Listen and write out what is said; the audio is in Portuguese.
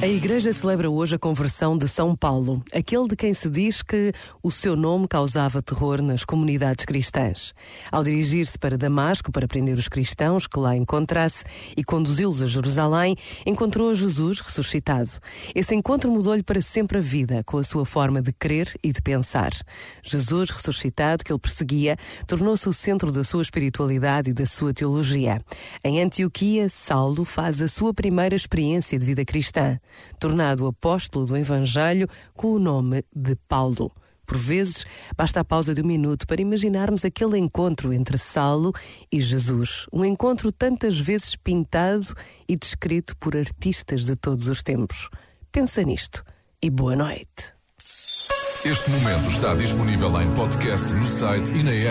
A Igreja celebra hoje a conversão de São Paulo, aquele de quem se diz que o seu nome causava terror nas comunidades cristãs. Ao dirigir-se para Damasco para prender os cristãos que lá encontrasse e conduzi-los a Jerusalém, encontrou Jesus ressuscitado. Esse encontro mudou-lhe para sempre a vida, com a sua forma de crer e de pensar. Jesus ressuscitado, que ele perseguia, tornou-se o centro da sua espiritualidade e da sua teologia. Em Antioquia, Saulo faz a sua primeira experiência de vida cristã tornado apóstolo do Evangelho com o nome de Paulo. Por vezes, basta a pausa de um minuto para imaginarmos aquele encontro entre Saulo e Jesus. Um encontro tantas vezes pintado e descrito por artistas de todos os tempos. Pensa nisto e boa noite. Este momento está disponível em podcast no site e na app.